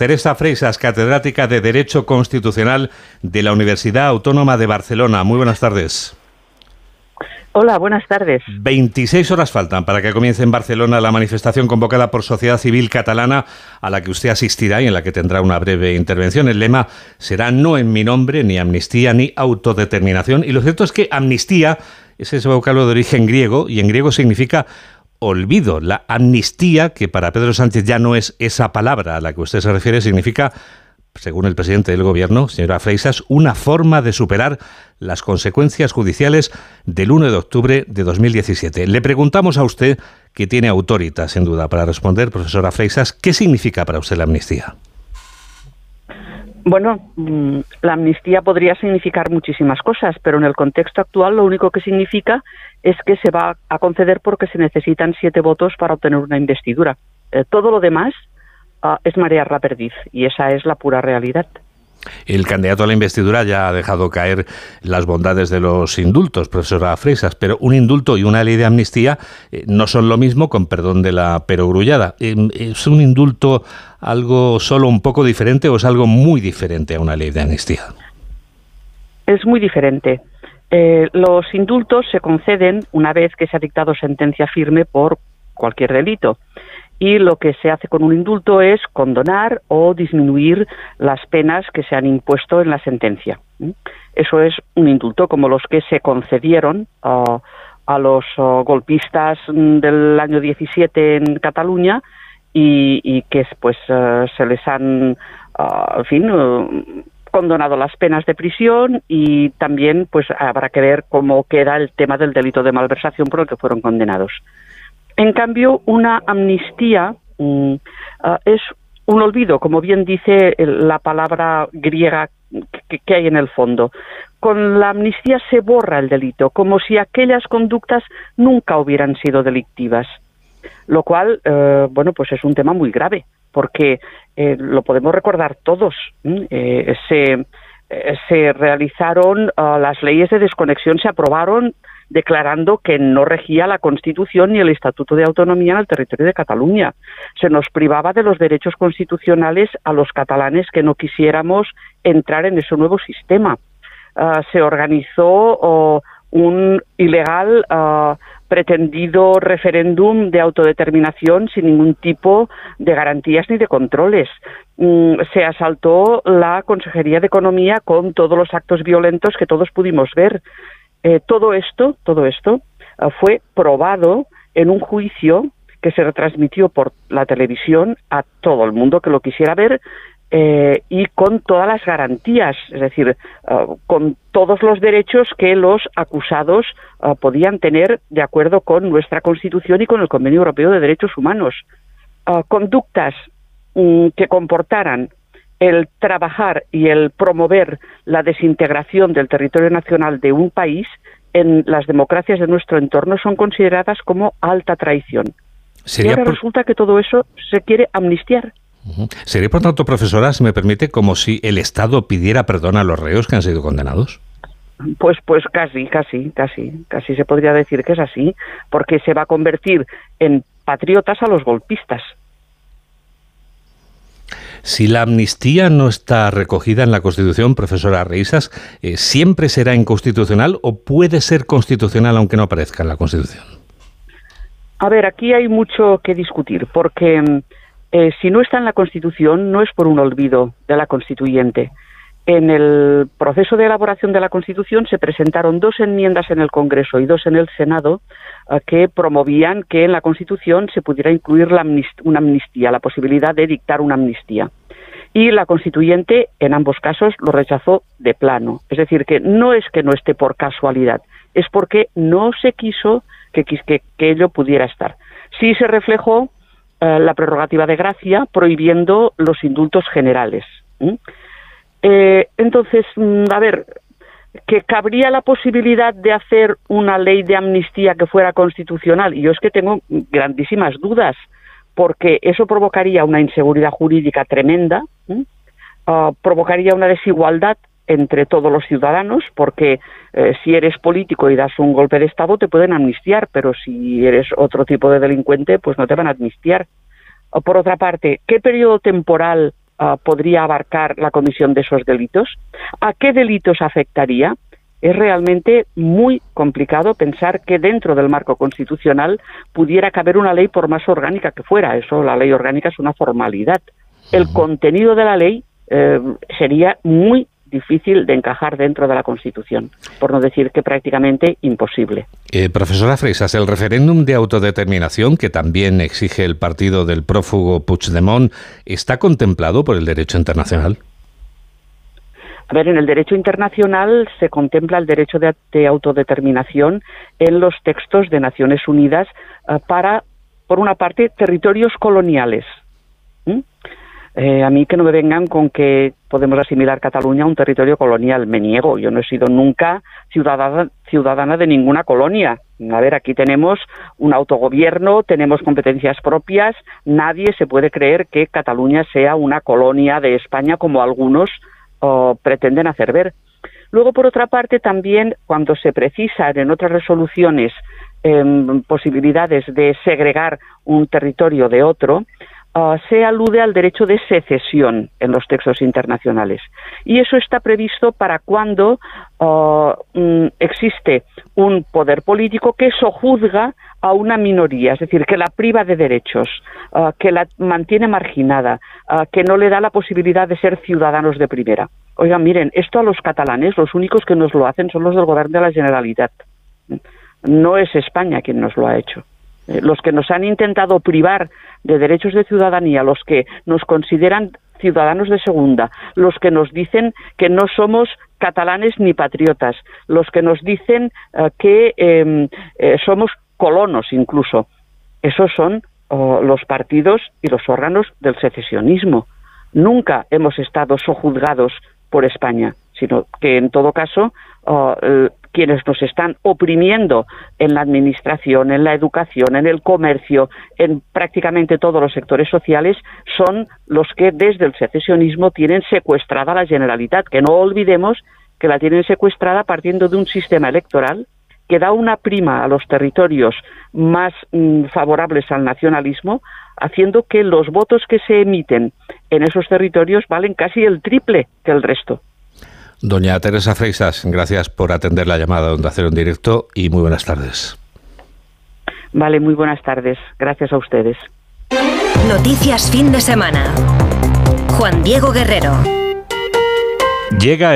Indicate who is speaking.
Speaker 1: Teresa Freisas, catedrática de Derecho Constitucional de la Universidad Autónoma de Barcelona. Muy buenas tardes.
Speaker 2: Hola, buenas tardes.
Speaker 1: 26 horas faltan para que comience en Barcelona la manifestación convocada por Sociedad Civil Catalana a la que usted asistirá y en la que tendrá una breve intervención. El lema será no en mi nombre, ni amnistía, ni autodeterminación. Y lo cierto es que amnistía es ese vocablo de origen griego y en griego significa olvido. La amnistía, que para Pedro Sánchez ya no es esa palabra a la que usted se refiere, significa según el presidente del gobierno, señora Freisas, una forma de superar las consecuencias judiciales del 1 de octubre de 2017. Le preguntamos a usted, que tiene autoridad, sin duda, para responder, profesora Freisas, ¿qué significa para usted la amnistía?
Speaker 2: Bueno, mm, la amnistía podría significar muchísimas cosas, pero en el contexto actual lo único que significa es que se va a conceder porque se necesitan siete votos para obtener una investidura. Eh, todo lo demás Ah, es marear la perdiz y esa es la pura realidad.
Speaker 1: El candidato a la investidura ya ha dejado caer las bondades de los indultos, profesora Fresas, pero un indulto y una ley de amnistía eh, no son lo mismo, con perdón de la perogrullada. Eh, ¿Es un indulto algo solo un poco diferente o es algo muy diferente a una ley de amnistía?
Speaker 2: Es muy diferente. Eh, los indultos se conceden una vez que se ha dictado sentencia firme por cualquier delito y lo que se hace con un indulto es condonar o disminuir las penas que se han impuesto en la sentencia. Eso es un indulto como los que se concedieron ah, a los ah, golpistas del año 17 en Cataluña y, que pues ah, se les han, en fin, condonado las penas de prisión y también pues habrá que ver cómo queda el tema del delito de malversación por el que fueron condenados. En cambio, una amnistía mm, ah, es un olvido, como bien dice la palabra griega que, hay en el fondo. Con la amnistía se borra el delito, como si aquellas conductas nunca hubieran sido delictivas, lo cual, eh, bueno, pues es un tema muy grave, porque eh, lo podemos recordar todos. Eh, se, se realizaron ah, las leyes de desconexión, se aprobaron declarando que no regía la Constitución ni el Estatuto de Autonomía en el territorio de Cataluña. Se nos privaba de los derechos constitucionales a los catalanes que no quisiéramos entrar en ese nuevo sistema. Ah, se organizó un ilegal ah, pretendido referéndum de autodeterminación sin ningún tipo de garantías ni de controles. Mm, se asaltó la Consejería de Economía con todos los actos violentos que todos pudimos ver. Eh, todo esto, todo esto eh, fue probado en un juicio que se retransmitió por la televisión a todo el mundo que lo quisiera ver eh, y con todas las garantías, es decir, con todos los derechos que los acusados podían tener de acuerdo con nuestra Constitución y con el Convenio Europeo de Derechos Humanos. conductas mm, que comportaran el trabajar y el promover la desintegración del territorio nacional de un país en las democracias de nuestro entorno son consideradas como alta traición. y ahora resulta que todo eso se quiere amnistiar.
Speaker 1: Sería, por tanto, profesora, si me permite, como si el Estado pidiera perdón a los reos que han sido condenados.
Speaker 2: Pues, pues casi, casi, casi, casi se podría decir que es así, porque se va a convertir en patriotas a los golpistas.
Speaker 1: Si la amnistía no está recogida en la Constitución, profesora Reisas, eh, ¿siempre será inconstitucional o puede ser constitucional aunque no aparezca en la Constitución?
Speaker 2: A ver, aquí hay mucho que discutir, porque eh, si no está en la Constitución no es por un olvido de la constituyente. En el proceso de elaboración de la Constitución se presentaron dos enmiendas en el Congreso y dos en el Senado eh, que promovían que en la Constitución se pudiera incluir una amnistía, la posibilidad de dictar una amnistía. Y la constituyente, en ambos casos, lo rechazó de plano. Es decir, que no es que no esté por casualidad, es porque no se quiso que, ello pudiera estar. Sí se reflejó eh, la prerrogativa de gracia prohibiendo los indultos generales. Entonces, mm, a ver, que cabría la posibilidad de hacer una ley de amnistía que fuera constitucional. Yo es que tengo grandísimas dudas, porque eso provocaría una inseguridad jurídica tremenda, ah, provocaría una desigualdad entre todos los ciudadanos, porque eh, si eres político y das un golpe de Estado te pueden amnistiar, pero si eres otro tipo de delincuente, pues no te van a amnistiar. por otra parte, ¿qué periodo temporal ah, podría abarcar la comisión de esos delitos? ¿A qué delitos afectaría? Es realmente muy complicado pensar que dentro del marco constitucional pudiera caber una ley por más orgánica que fuera. Eso, la ley orgánica es una formalidad. El contenido de la ley eh, sería muy difícil de encajar dentro de la Constitución, por no decir que prácticamente imposible.
Speaker 1: Eh, profesora Freisas, el referéndum de autodeterminación que también exige el partido del prófugo Puigdemont, ¿está contemplado por el derecho internacional?
Speaker 2: A ver, en el derecho internacional se contempla el derecho de, autodeterminación en los textos de Naciones Unidas eh, para, por una parte, territorios coloniales. Eh, a mí que no me vengan con que podemos asimilar Cataluña a un territorio colonial. Me niego, yo no he sido nunca ciudadana, de ninguna colonia. A ver, aquí tenemos un autogobierno, tenemos competencias propias, nadie se puede creer que Cataluña sea una colonia de España como algunos pretenden hacer ver. Luego, por otra parte, también cuando se precisan en otras resoluciones em, posibilidades de segregar un territorio de otro, Ah, se alude al derecho de secesión en los textos internacionales. Y eso está previsto para cuando ah, mm, existe un poder político que sojuzga a una minoría, es decir, que la priva de derechos, ah, que la mantiene marginada, que no le da la posibilidad de ser ciudadanos de primera. Oigan, miren, esto a los catalanes, los únicos que nos lo hacen son los del Gobierno de la Generalitat. No es España quien nos lo ha hecho. Eh, los que nos han intentado privar de derechos de ciudadanía, los que nos consideran ciudadanos de segunda, los que nos dicen que no somos catalanes ni patriotas, los que nos dicen eh, que em, eh, somos colonos incluso. Esos son los partidos y los órganos del secesionismo. Nunca hemos estado sojuzgados por España, sino que en todo caso oh, quienes nos están oprimiendo en la administración, en la educación, en el comercio, en prácticamente todos los sectores sociales, son los que desde el secesionismo tienen secuestrada la Generalitat, que no olvidemos que la tienen secuestrada partiendo de un sistema electoral que da una prima a los territorios más mm, favorables al nacionalismo, haciendo que los votos que se emiten en esos territorios valen casi el triple que el resto.
Speaker 1: Doña Teresa Freixas, gracias por atender la llamada donde hacer en directo y muy buenas tardes.
Speaker 2: Vale, muy buenas tardes. Gracias a ustedes.
Speaker 3: Noticias fin de semana. Juan Diego Guerrero.
Speaker 1: Llega